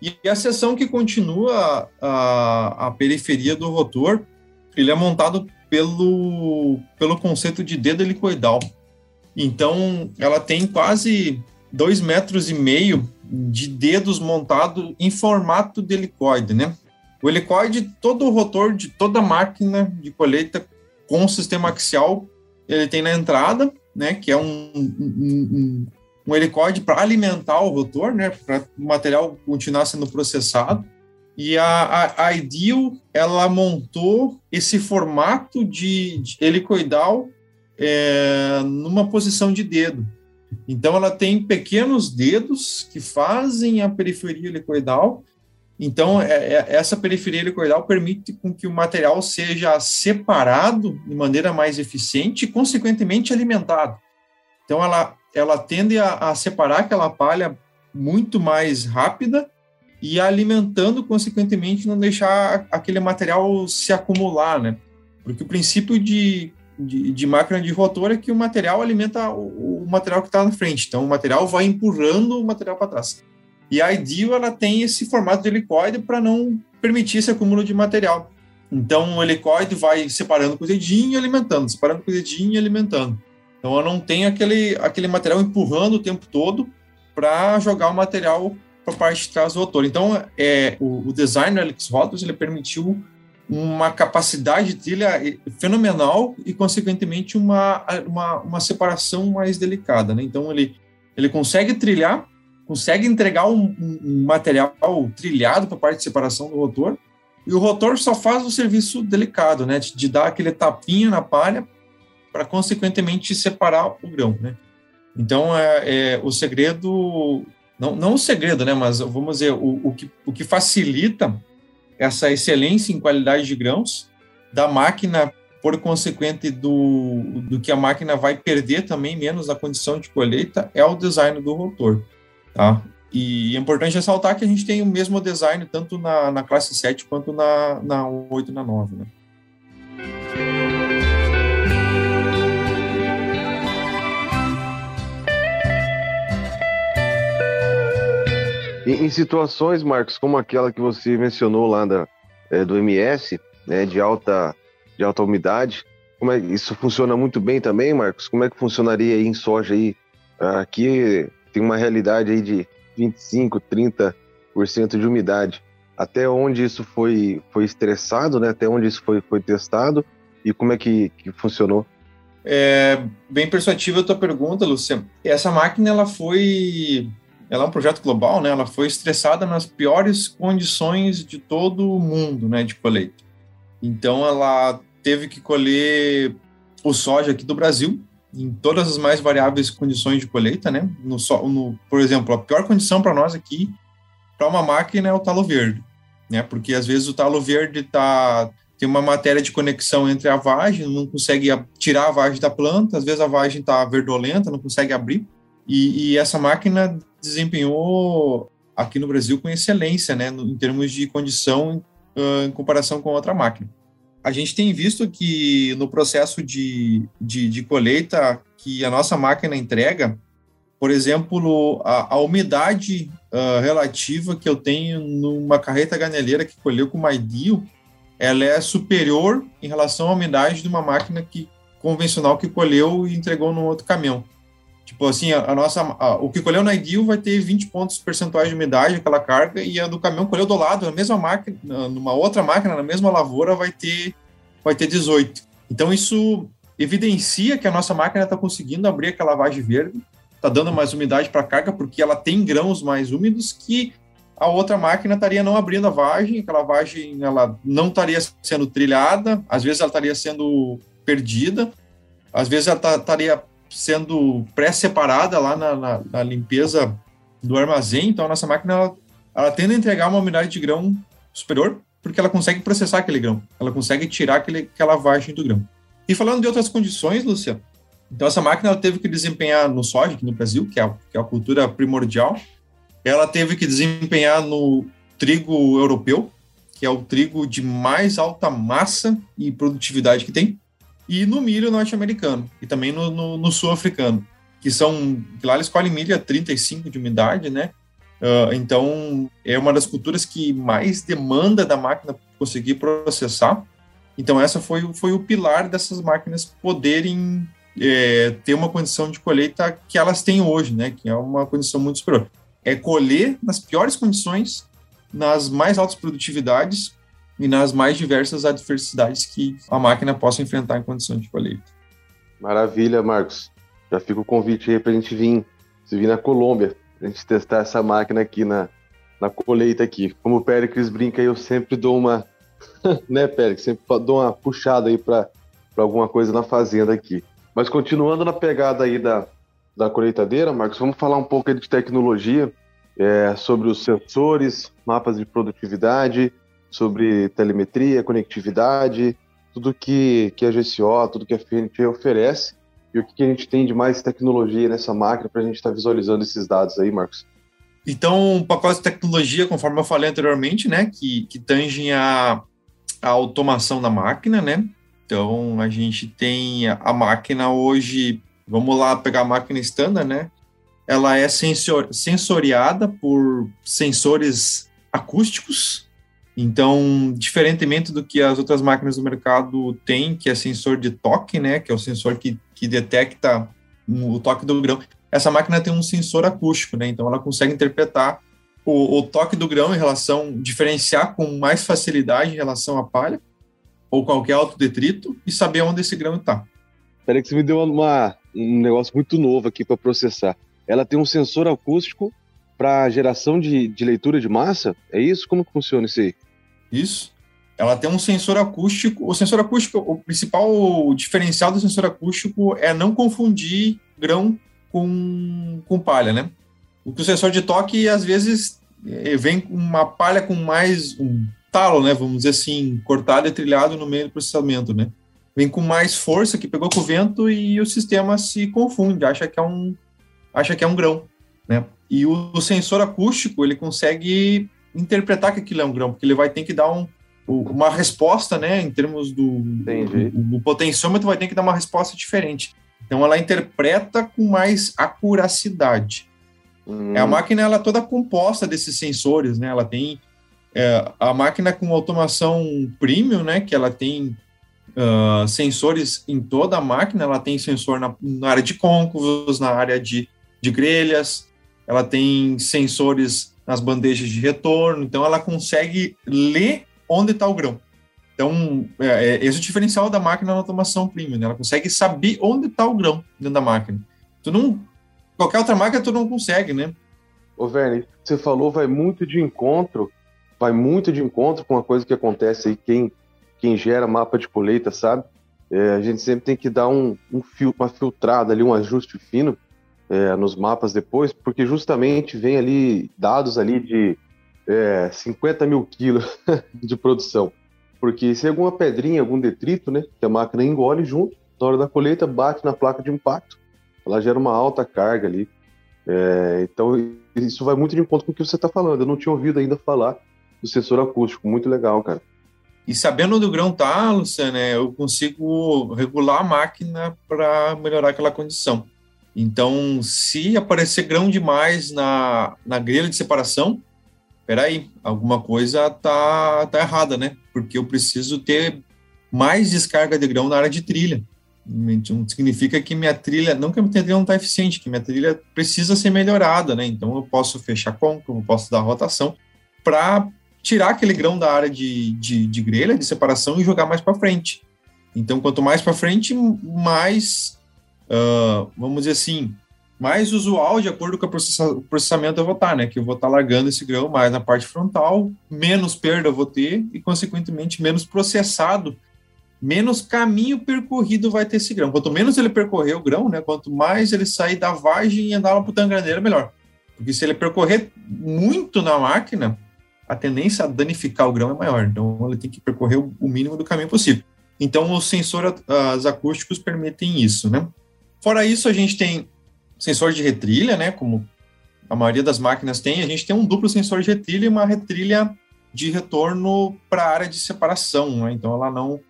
E a seção que continua a, a periferia do rotor, ele é montado pelo, pelo conceito de dedo helicoidal. Então, ela tem quase dois metros e meio de dedos montados em formato de helicoide, né? O helicoide, todo o rotor de toda máquina de colheita com sistema axial, ele tem na entrada, né? Que é um, um, um, um helicóide para alimentar o rotor, né, para o material continuar sendo processado. E a, a, a Ideal, ela montou esse formato de, de helicoidal é, numa posição de dedo. Então, ela tem pequenos dedos que fazem a periferia helicoidal. Então, é, é, essa periferia helicoidal permite com que o material seja separado de maneira mais eficiente e, consequentemente, alimentado. Então, ela ela tende a, a separar aquela palha muito mais rápida e alimentando, consequentemente, não deixar aquele material se acumular, né? Porque o princípio de, de, de máquina de rotor é que o material alimenta o, o material que está na frente. Então, o material vai empurrando o material para trás. E a Ideal, ela tem esse formato de helicoide para não permitir esse acúmulo de material. Então, o helicoide vai separando com o dedinho e alimentando, separando com o dedinho e alimentando. Então eu não tenho aquele, aquele material empurrando o tempo todo para jogar o material para a parte de trás do rotor. Então é, o, o design do Alex Rotos ele permitiu uma capacidade de trilha fenomenal e, consequentemente, uma, uma, uma separação mais delicada. Né? Então, ele, ele consegue trilhar, consegue entregar um, um material trilhado para a parte de separação do rotor, e o rotor só faz o serviço delicado, né? de, dar aquele tapinha na palha para consequentemente separar o grão, né? Então, é, é, o segredo, não, não o segredo, né, mas vamos dizer, o, o, que, o que facilita essa excelência em qualidade de grãos da máquina, por consequente do, do que a máquina vai perder também menos na condição de colheita, é o design do rotor, tá? E é importante ressaltar que a gente tem o mesmo design tanto na, na classe 7 quanto na, na 8 e na 9, né? Em, em, situações, Marcos, como aquela que você mencionou lá da, é, do MS, né, de alta, de alta umidade, como é isso funciona muito bem também, Marcos? Como é que funcionaria em soja aí? Aqui tem uma realidade aí de 25, 30% de umidade. Até onde isso foi, foi estressado, né? Até onde isso foi, foi testado e como é que, que funcionou? É bem persuasiva a tua pergunta, Luciano. Essa máquina ela foi ela é um projeto global, né? Ela foi estressada nas piores condições de todo o mundo, né, de colheita. Então ela teve que colher o soja aqui do Brasil, em todas as mais variáveis condições de colheita, né? No, no por exemplo, a pior condição para nós aqui, para uma máquina, é o talo verde, né? Porque às vezes o talo verde tá, tem uma matéria de conexão entre a vagem, não consegue tirar a vagem da planta, às vezes a vagem está verdolenta, não consegue abrir, e, e, essa máquina desempenhou aqui no Brasil com excelência, né? No, em termos de condição uh, em comparação com outra máquina a gente tem visto que no processo de, de, de colheita que a nossa máquina entrega, por exemplo, a, a umidade uh, relativa que eu tenho numa carreta ganeleira que colheu com maidil, ela é superior em relação à umidade de uma máquina que convencional que colheu e entregou no outro caminhão. Tipo assim, a, a nossa, a, o que colheu na IDIL vai ter 20 pontos percentuais de umidade, aquela carga, e a do caminhão colheu do lado, na mesma máquina, numa outra máquina, na mesma lavoura, vai ter, vai ter 18. Então, isso evidencia que a nossa máquina está conseguindo abrir aquela lavagem verde, está dando mais umidade para a carga, porque ela tem grãos mais úmidos que a outra máquina estaria não abrindo a vagem, aquela vagem ela não estaria sendo trilhada, às vezes ela estaria sendo perdida, às vezes ela estaria sendo pré-separada lá na, na, na, limpeza do armazém, então a nossa máquina ela, ela tende a entregar uma umidade de grão superior, porque ela consegue processar aquele grão, ela consegue tirar aquele, aquela vagem do grão. E falando de outras condições, Lúcia, então essa máquina teve que desempenhar no soja aqui no Brasil, que é, que é a cultura primordial, ela teve que desempenhar no trigo europeu, que é o trigo de mais alta massa e produtividade que tem, e no milho norte-americano, e também no, no, no sul-africano, que são, que lá eles colhem milho a 35 de umidade, né? Uh, então, é uma das culturas que mais demanda da máquina conseguir processar. Então, essa foi, foi o pilar dessas máquinas poderem é, ter uma condição de colheita que elas têm hoje, né? Que é uma condição muito superior. É colher nas piores condições, nas mais altas produtividades, e nas mais diversas adversidades que a máquina possa enfrentar em condições de colheita. Maravilha, Marcos. Já fica o convite aí para a gente vir, se vir na Colômbia, a gente testar essa máquina aqui na, na colheita aqui. Como o Péricles brinca, eu sempre dou uma, [laughs] né, Péricles? Sempre dou uma puxada aí para alguma coisa na fazenda aqui. Mas continuando na pegada aí da, da colheitadeira, Marcos, vamos falar um pouco de tecnologia, é, sobre os sensores, mapas de produtividade, sobre telemetria, conectividade, tudo que, que a GCO, tudo que a FNT oferece e o que, que a gente tem de mais tecnologia nessa máquina para a gente estar tá visualizando esses dados aí, Marcos. Então, um pacote de tecnologia, conforme eu falei anteriormente, né, que, que tangem a, a automação da máquina, né? Então, a gente tem a máquina hoje, vamos lá pegar a máquina standard, né? Ela é sensor, sensoriada por sensores acústicos, então, diferentemente do que as outras máquinas do mercado têm, que é sensor de toque, né, que é o sensor que, que detecta o toque do grão, essa máquina tem um sensor acústico, né, então ela consegue interpretar o, o toque do grão em relação, diferenciar com mais facilidade em relação à palha ou qualquer outro detrito e saber onde esse grão está. Peraí que você me deu uma, um negócio muito novo aqui para processar. Ela tem um sensor acústico para geração de, de leitura de massa? É isso? Como que funciona isso aí? Isso. Ela tem um sensor acústico. O sensor acústico, o principal diferencial do sensor acústico é não confundir grão com, com palha, né? O sensor de toque, às vezes, eh, vem com uma palha com mais um talo, né? Vamos dizer assim, cortado e trilhado no meio do processamento, né? Vem com mais força que pegou com o vento e o sistema se confunde, acha que é um, acha que é um grão, né? E o, o, sensor acústico, ele consegue interpretar que aquilo é um grão, porque ele vai ter que dar um, uma resposta, né, em termos do, do, potenciômetro, vai ter que dar uma resposta diferente. Então, ela interpreta com mais acuracidade. Hum. A máquina, ela é toda composta desses sensores, né, ela tem é, a máquina com automação premium, né, que ela tem uh, sensores em toda a máquina, ela tem sensor na, na área de côncavos, na área de, de grelhas, ela tem sensores nas bandejas de retorno, então ela consegue ler onde está o grão. Então, é, é, esse é o diferencial da máquina na automação premium, né? ela consegue saber onde está o grão dentro da máquina. Tu não, qualquer outra máquina tu não consegue, né? Ô, Verne, você falou vai muito de encontro, vai muito de encontro com uma coisa que acontece aí, quem, quem gera mapa de colheita, sabe? é, a gente sempre tem que dar um, um uma filtrada ali, um ajuste fino é, nos mapas depois, porque justamente vem ali dados ali de é, 50 mil quilos [laughs] de produção. Porque se alguma pedrinha, algum detrito, né, que a máquina engole junto, na hora da colheita bate na placa de impacto, ela gera uma alta carga ali. É, então isso vai muito de encontro com o que você está falando. Eu não tinha ouvido ainda falar do sensor acústico, muito legal, cara. E sabendo onde o grão Luciano, né, eu consigo regular a máquina para melhorar aquela condição. Então, se aparecer grão demais na, na grelha de separação, peraí, alguma coisa tá, tá errada, né? Porque eu preciso ter mais descarga de grão na área de trilha. Então, significa que minha trilha, não que a minha trilha não está eficiente, que minha trilha precisa ser melhorada, né? Então, eu posso fechar com, eu posso dar rotação para tirar aquele grão da área de, de, de grelha, de separação e jogar mais para frente. Então, quanto mais para frente, mais, uh, vamos dizer assim, mais usual de acordo com o processamento eu vou estar, né? Que eu vou estar largando esse grão mais na parte frontal, menos perda eu vou ter e, consequentemente, menos processado, menos caminho percorrido vai ter esse grão. Quanto menos ele percorrer o grão, né? Quanto mais ele sair da vagem e andar lá para o tangraneiro, melhor. Porque se ele percorrer muito na máquina, a tendência a danificar o grão é maior. Então, ele tem que percorrer o mínimo do caminho possível. Então, os sensores acústicos permitem isso, né? Fora isso, a gente tem sensor de retrilha, né? Como a maioria das máquinas tem, a gente tem um duplo sensor de retrilha e uma retrilha de retorno para a área de separação, né? Então, ela não,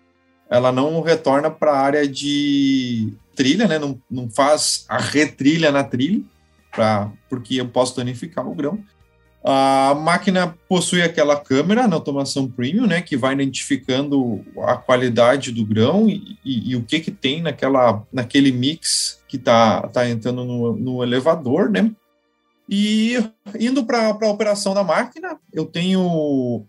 ela não retorna para a área de trilha, né? Não, não faz a retrilha na trilha, pra, porque eu posso danificar o grão. A máquina possui aquela câmera na automação premium, né, que vai identificando a qualidade do grão e, e, e o que que tem naquela, naquele mix que está tá entrando no, no elevador, né? E indo para a operação da máquina, eu tenho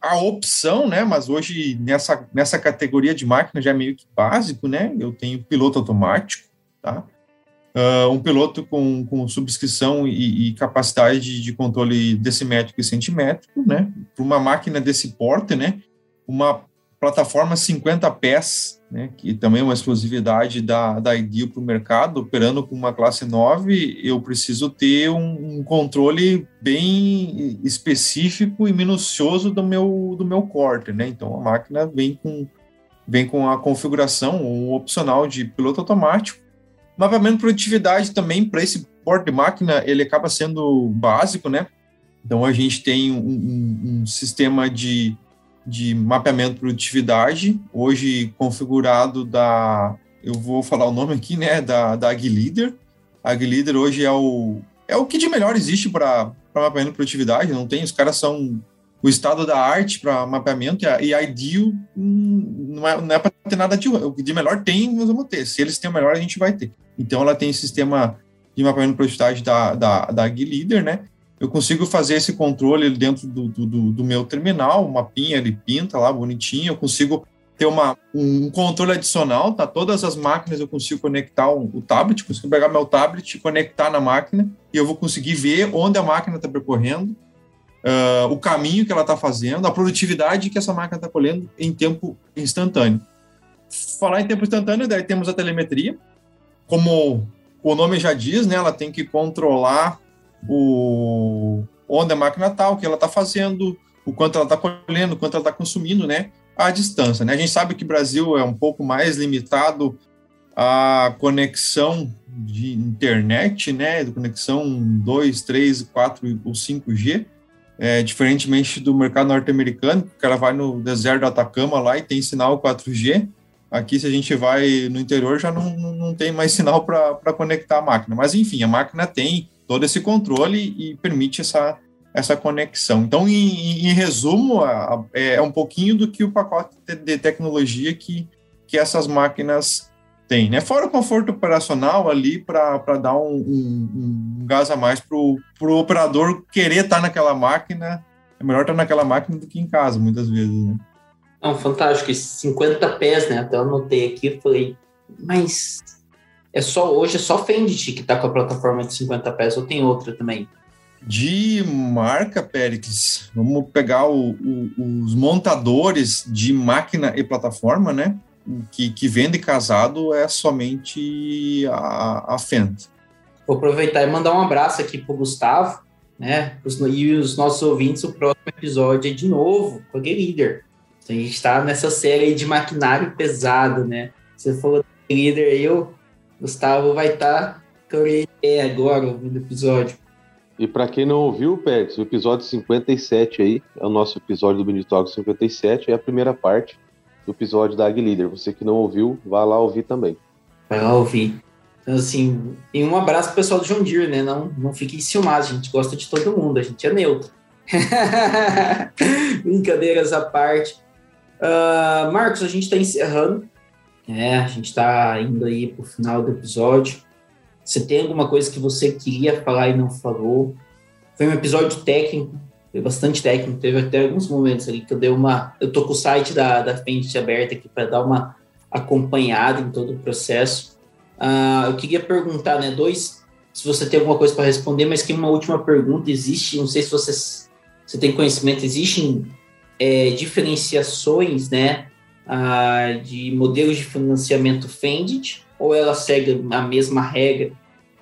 a opção, né? Mas hoje nessa, nessa categoria de máquina já é meio que básico, né? Eu tenho piloto automático, tá? Uh, um piloto com, com subscrição e, e, capacidade de controle decimétrico e centimétrico, né? Para uma máquina desse porte, né? Uma plataforma 50 pés, né? Que também é uma exclusividade da, da Ideal para o mercado, operando com uma classe 9, eu preciso ter um, um, controle bem específico e minucioso do meu, do meu corte, né? Então a máquina vem com vem com a configuração um opcional de piloto automático Mapeamento de produtividade também, para esse porte de máquina, ele acaba sendo básico, né? Então, a gente tem um, um, um sistema de, de mapeamento de produtividade, hoje configurado da, eu vou falar o nome aqui, né, da, da AgLeader. A AgLeader hoje é o, é o que de melhor existe para mapeamento de produtividade, não tem, os caras são o estado da arte para mapeamento e a Ideal hum, não é, é para ter nada de, de melhor, tem, nós vamos ter. Se eles têm o melhor, a gente vai ter. Então, ela tem esse sistema de mapeamento de produtividade da, da, da Leader, né? Eu consigo fazer esse controle dentro do, do, do meu terminal, o mapinha ele pinta lá bonitinho, eu consigo ter uma, um controle adicional, tá? Todas as máquinas eu consigo conectar o, o tablet, consigo pegar meu tablet, conectar na máquina e eu vou conseguir ver onde a máquina está percorrendo, uh, o caminho que ela está fazendo, a produtividade que essa máquina está colhendo em tempo instantâneo. Falar em tempo instantâneo, daí temos a telemetria, como o nome já diz, né, ela tem que controlar o onde a máquina está, o que ela está fazendo, o quanto ela está colhendo, o quanto ela está consumindo, né, à distância. Né? A gente sabe que o Brasil é um pouco mais limitado à conexão de internet, né, conexão 2, 3, 4 ou 5G, é, diferentemente do mercado norte-americano, o cara vai no deserto do Atacama lá e tem sinal 4G, Aqui, se a gente vai no interior, já não, não tem mais sinal para conectar a máquina. Mas, enfim, a máquina tem todo esse controle e permite essa, essa conexão. Então, em, em resumo, é, é um pouquinho do que o pacote de tecnologia que, que essas máquinas têm. Né? Fora o conforto operacional ali para dar um, um, um, gás a mais para o operador querer estar naquela máquina. É melhor estar naquela máquina do que em casa, muitas vezes. Né? Não, fantástico. 50 pés, né? Até eu anotei aqui e falei, mas é só hoje é só Fendit que está com a plataforma de 50 pés ou tem outra também? De marca, Péricles, vamos pegar o, o, os montadores de máquina e plataforma, né? Que, que vende casado é somente a, a Fendt. Vou aproveitar e mandar um abraço aqui para o Gustavo, né? E os nossos ouvintes, o próximo episódio é de novo com a G-Leader. Então, a gente está nessa série de maquinário pesado, né? Você falou aí, o Gustavo vai estar tá a agora ouvindo o episódio. E para quem não ouviu, Pérez, o episódio 57 aí, é o nosso episódio do Talk 57, é a primeira parte do episódio da Ag Leader. Você que não ouviu, vá lá ouvir também. Vai lá ouvir. Então, assim, e um abraço pro pessoal do John Deere, né? Não, não fiquem ciumados, a gente gosta de todo mundo, a gente é neutro. [laughs] Brincadeiras à parte. Uh, Marcos, a gente está encerrando. É, a gente está indo aí pro final do episódio. Você tem alguma coisa que você queria falar e não falou? Foi um episódio técnico, foi bastante técnico. Teve até alguns momentos ali que eu dei uma. Eu tô com o site da, da Fendt aberto aqui para dar uma acompanhada em todo o processo. Uh, eu queria perguntar, né, dois, se você tem alguma coisa para responder, mas que uma última pergunta existe, não sei se você, você tem conhecimento, existem é, diferenciações, né, uh, de modelos de financiamento Fendit, ou ela segue a mesma regra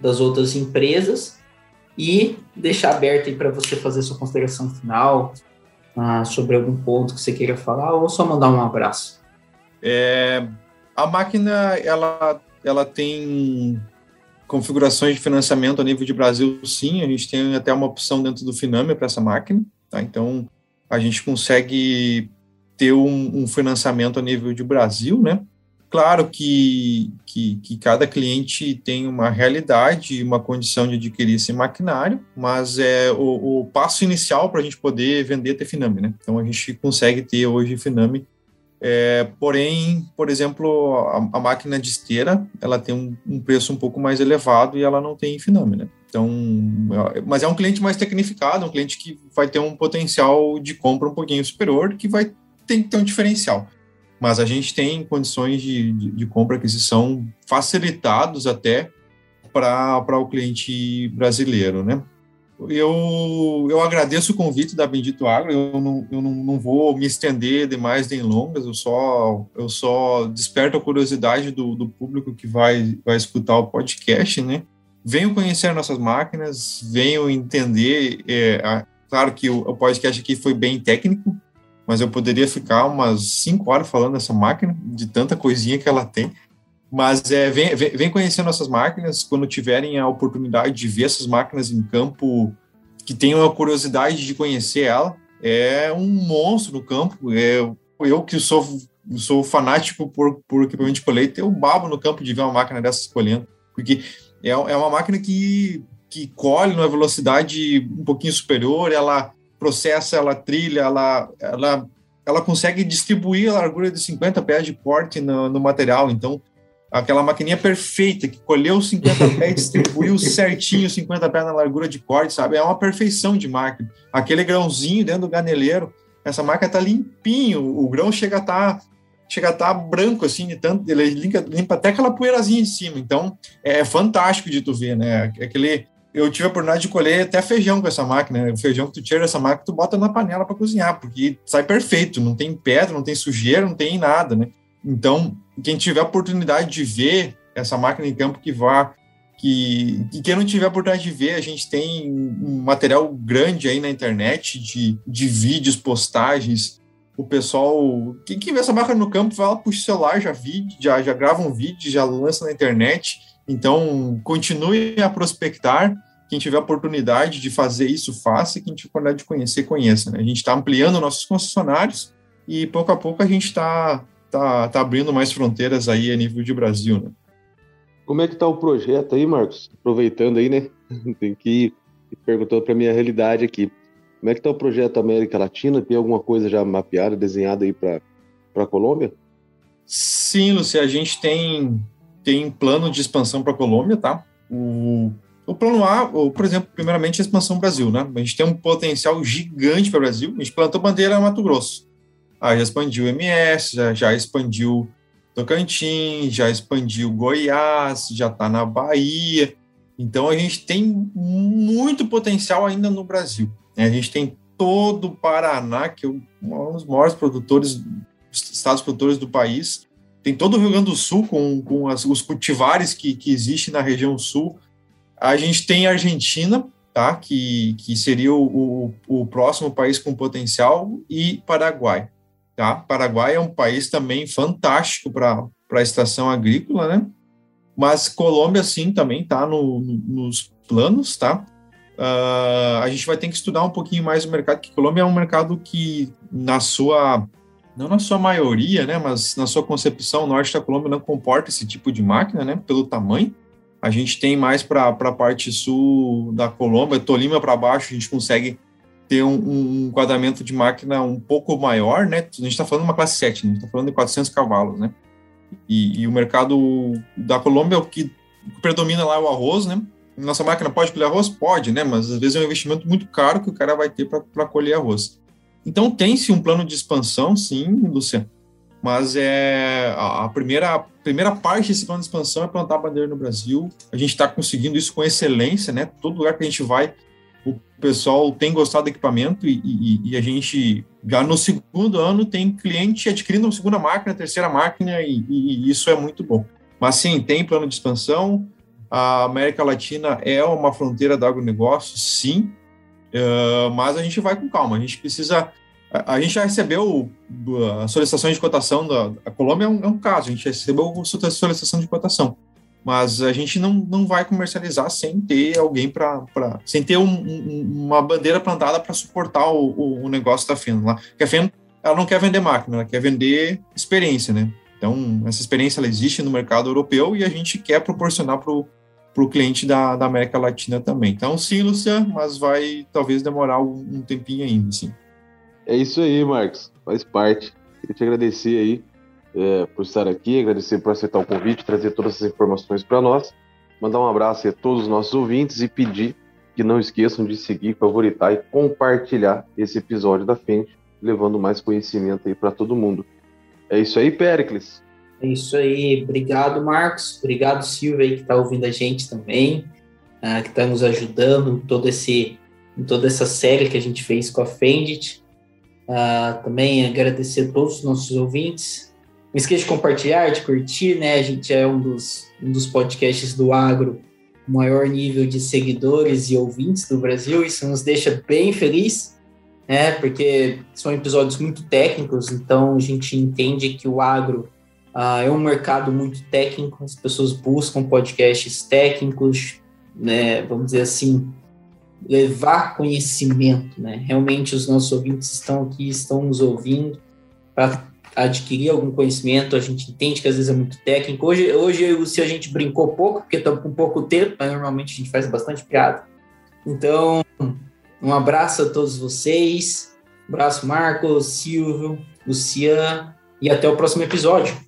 das outras empresas, e deixar aberto aí para você fazer sua consideração final uh, sobre algum ponto que você queira falar, ou só mandar um abraço. É, a máquina, ela ela tem configurações de financiamento a nível de Brasil, sim. A gente tem até uma opção dentro do Finame para essa máquina. Tá? Então, a gente consegue ter um, um, financiamento a nível de Brasil, né? Claro que, que, que, cada cliente tem uma realidade, uma condição de adquirir esse maquinário, mas é o, o passo inicial para a gente poder vender ter Finame, né? Então a gente consegue ter hoje Finame é, porém, por exemplo, a, a, máquina de esteira, ela tem um, um, preço um pouco mais elevado e ela não tem Finame, né? Então, é, mas é um cliente mais tecnificado, um cliente que vai ter um potencial de compra um pouquinho superior, que vai ter que ter um diferencial. Mas a gente tem condições de, de, de compra e aquisição facilitados até para o cliente brasileiro, né? eu, eu agradeço o convite da Bendito Agro, eu não, eu não, não vou me estender demais nem longas, eu só, eu só desperto a curiosidade do, do público que vai, vai escutar o podcast, né? Venham conhecer nossas máquinas, venham entender, é, a, claro que o, o podcast aqui foi bem técnico, mas eu poderia ficar umas cinco horas falando dessa máquina, de tanta coisinha que ela tem, mas é, vem, vem conhecer nossas máquinas quando tiverem a oportunidade de ver essas máquinas em campo, que tenham a curiosidade de conhecer ela. É um monstro no campo. É, eu que sou, sou fanático por, por equipamento de colheita, eu babo no campo de ver uma máquina dessa escolhendo, porque é, é uma máquina que, que colhe numa velocidade um pouquinho superior, ela processa, ela trilha, ela, ela, ela consegue distribuir a largura de 50 pés de corte no, no material. Então, aquela maquininha perfeita que colheu 50 [laughs] pés, distribuiu certinho 50 pés na largura de corte, sabe? É uma perfeição de máquina. Aquele grãozinho dentro do ganeleiro, essa máquina tá limpinho, o grão chega a estar tá, chega a tá branco assim, de tanto ele limpa, limpa até aquela poeirazinha de cima. Então, é fantástico de tu ver, né? Aquele eu tive a oportunidade de colher até feijão com essa máquina. Né? O feijão que tu tira dessa máquina, tu bota na panela para cozinhar, porque sai perfeito, não tem pedra, não tem sujeira, não tem nada, né? Então, quem tiver a oportunidade de ver essa máquina em campo que vá, que, que quem não tiver a oportunidade de ver, a gente tem um material grande aí na internet de, de vídeos, postagens. O pessoal, quem, vê essa máquina no campo, vai lá puxa o celular, já, vídeo, já, já grava um vídeo, já lança na internet. Então, continue a prospectar. Quem tiver a oportunidade de fazer isso, faça. Quem tiver a oportunidade de conhecer, conheça. Né? A gente está ampliando nossos concessionários e pouco a pouco a gente está tá, tá abrindo mais fronteiras aí a nível de Brasil, né? Como é que tá o projeto aí, Marcos? Aproveitando aí, né? [laughs] Tem que ir perguntando para minha realidade aqui. Como é que tá o projeto América Latina? Tem alguma coisa já mapeada, desenhada aí para a Colômbia? Sim, Lúcia, a gente tem, tem plano de expansão para a Colômbia, tá? O, o plano A, por exemplo, primeiramente a expansão Brasil, né? A gente tem um potencial gigante para o Brasil. A gente plantou bandeira Mato Grosso. Ah, já expandiu o MS, já, já expandiu Tocantins, já expandiu Goiás, já está na Bahia. Então a gente tem muito potencial ainda no Brasil. Né? A gente tem todo o Paraná, que é um dos maiores produtores, estados produtores do país, tem todo o Rio Grande do Sul com, com as, os cultivares que, que existem na região sul. A gente tem a Argentina, tá? que, que seria o, o, o próximo país com potencial, e Paraguai. Tá? Paraguai é um país também fantástico para a estação agrícola, né? Mas Colômbia, sim, também está no, no, nos planos, tá? Uh, a gente vai ter que estudar um pouquinho mais o mercado, que Colômbia é um mercado que, na sua, não na sua maioria, né, mas na sua concepção, o norte da Colômbia não comporta esse tipo de máquina, né, pelo tamanho. A gente tem mais para a parte sul da Colômbia, Tolima para baixo, a gente consegue ter um, um, enquadramento de máquina um pouco maior, né? A gente está falando de uma classe 7, né? a gente está falando de 400 cavalos, né? E, e, o mercado da Colômbia, o que predomina lá é o arroz, né? Nossa máquina pode colher arroz? Pode, né? Mas às vezes é um investimento muito caro que o cara vai ter para colher arroz. Então tem-se um plano de expansão, sim, Luciano. Mas é a primeira, a primeira parte desse plano de expansão é plantar a bandeira no Brasil. A gente está conseguindo isso com excelência, né? Todo lugar que a gente vai, o pessoal tem gostado do equipamento e, e, e, a gente já no segundo ano tem cliente adquirindo uma segunda máquina, terceira máquina e, e, isso é muito bom. Mas sim, tem plano de expansão. A América Latina é uma fronteira do agronegócio, sim, uh, mas a gente vai com calma. A gente precisa. A, gente já recebeu a solicitação de cotação da a Colômbia é um, é um caso. A gente recebeu a solicitação de cotação mas a gente não, não vai comercializar sem ter alguém para. sem ter um, um, uma bandeira plantada para suportar o, o, o, negócio da FEN lá. Porque a FEN ela não quer vender máquina, ela quer vender experiência, né? Então, essa experiência ela existe no mercado europeu e a gente quer proporcionar para o cliente da, da América Latina também. Então, sim, Lucian, mas vai talvez demorar um, um tempinho ainda, sim. É isso aí, Marcos, faz parte. Queria te agradecer aí é, por estar aqui, agradecer por aceitar o convite, trazer todas essas informações para nós. Mandar um abraço a todos os nossos ouvintes e pedir que não esqueçam de seguir, favoritar e compartilhar esse episódio da frente, levando mais conhecimento aí para todo mundo. É isso aí, Pericles. É isso aí. Obrigado, Marcos. Obrigado, Silvia, aí, que está ouvindo a gente também, uh, que está nos ajudando em, todo esse, em toda essa série que a gente fez com a Fendit. Uh, também agradecer a todos os nossos ouvintes. Não esqueça de compartilhar, de curtir, né? A gente é um dos, um dos podcasts do agro com maior nível de seguidores e ouvintes do Brasil. Isso nos deixa bem feliz, né? Porque são episódios muito técnicos, então a gente entende que o agro uh, é um mercado muito técnico, as pessoas buscam podcasts técnicos, né? Vamos dizer assim, levar conhecimento, né? Realmente os nossos ouvintes estão aqui, estão nos ouvindo para adquirir algum conhecimento, a gente entende que às vezes é muito técnico. Hoje, hoje se a gente brincou pouco, porque estamos com pouco tempo, mas normalmente a gente faz bastante piada. Então, um abraço a todos vocês. Um abraço, Marcos, Silvio, Lucian, e até o próximo episódio.